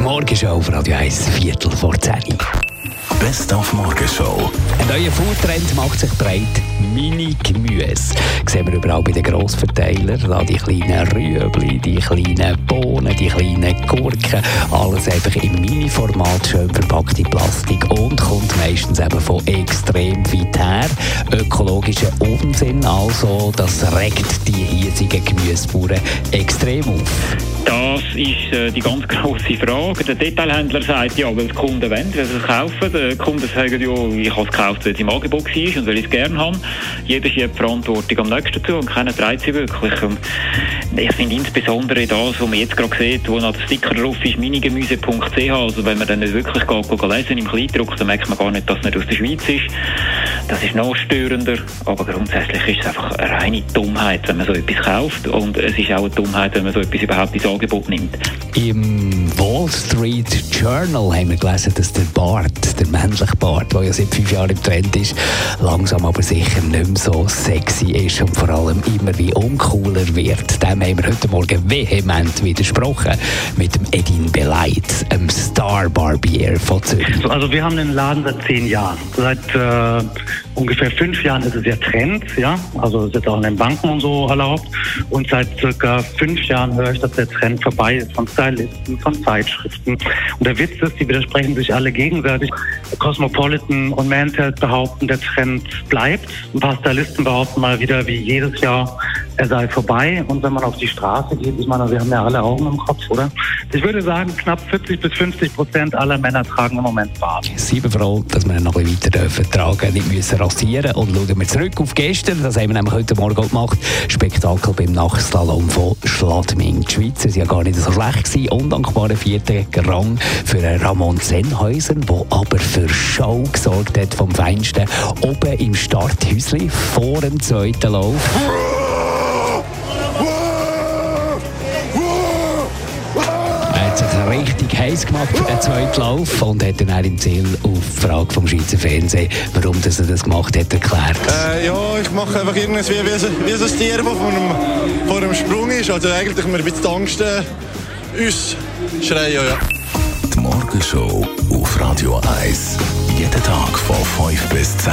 Die Morgenshow auf Radio 1, Viertel vor 10. Best auf Morgenshow. Ein neuer Foodtrend macht sich breit. Mini-Gemüse. Sehen wir überall bei den Grossverteilern. Da die kleinen Rüebli, die kleinen Bohnen, die kleinen Gurken. Alles einfach im Mini-Format, schön verpackt in Plastik und kommt meistens eben von extrem weit her. Ökologischer Unsinn also, das regt die hiesigen Gemüsebauern extrem auf. Das ist äh, die ganz grosse Frage. Der Detailhändler sagt ja, weil die Kunden wollen, wenn sie es kaufen. Die Kunden sagen ja, ich habe es gekauft, weil es im Angebot war und weil ich es gerne habe. Jeder schiebt die Verantwortung am nächsten zu und keiner trägt sie wirklich. Und ich finde insbesondere das, was man jetzt gerade sieht, wo noch der Sticker drauf ist, minigemüse.ch, also wenn man dann nicht wirklich geht, geht lesen im Kleindruck, dann merkt man gar nicht, dass es nicht aus der Schweiz ist. Das ist noch störender, aber grundsätzlich ist es einfach eine reine Dummheit, wenn man so etwas kauft und es ist auch eine Dummheit, wenn man so etwas überhaupt ins Angebot nimmt. Im Wall Street Journal haben wir gelesen, dass der Bart, der männliche Bart, der ja seit fünf Jahren im Trend ist, langsam aber sicher nicht mehr so sexy ist und vor allem immer wie uncooler wird. Dem haben wir heute Morgen vehement widersprochen mit dem Edin Beleit, einem Star Barbier von Zürich. Also wir haben den Laden seit zehn Jahren. Seit äh, ungefähr fünf Jahren ist es ja Trend, ja. Also ist jetzt auch in den Banken und so erlaubt. Und seit circa fünf Jahren höre ich, dass der Trend vorbei ist von Stylisten, von Zeitschriften. Und der Witz ist, die widersprechen sich alle gegenseitig. Cosmopolitan und Mantel behaupten, der Trend bleibt. Ein paar Stylisten behaupten mal wieder wie jedes Jahr, er sei vorbei. Und wenn man auf die Straße geht, ich meine, wir haben ja alle Augen im Kopf, oder? Ich würde sagen, knapp 40 bis 50 Prozent aller Männer tragen im Moment Bart. Sieben froh, dass wir noch ein bisschen weiter dürfen tragen, nicht müssen rasieren. Und schauen wir zurück auf gestern, das haben wir nämlich heute Morgen gemacht. Spektakel beim Nachslalom von Schladming. Die Schweizer waren ja gar nicht so schlecht gewesen. Undankbarer vierter Rang für Ramon Sennhäusen, der aber für Show gesorgt hat vom Feinsten. Oben im Starthäusli vor dem zweiten Lauf. Sich richtig heiß gemacht für den zweiten Lauf und hat dann auch im Ziel auf die Frage vom Schweizer Fernsehen, warum das er das gemacht hat, erklärt. Äh, ja, ich mache einfach irgendwas wie, wie, so, wie so ein Tier, das vor einem, vor einem Sprung ist. Also eigentlich wir ein bisschen die Angst äh, uns schreien. Ja. Die Morgenshow auf Radio 1. Jeden Tag von 5 bis 10.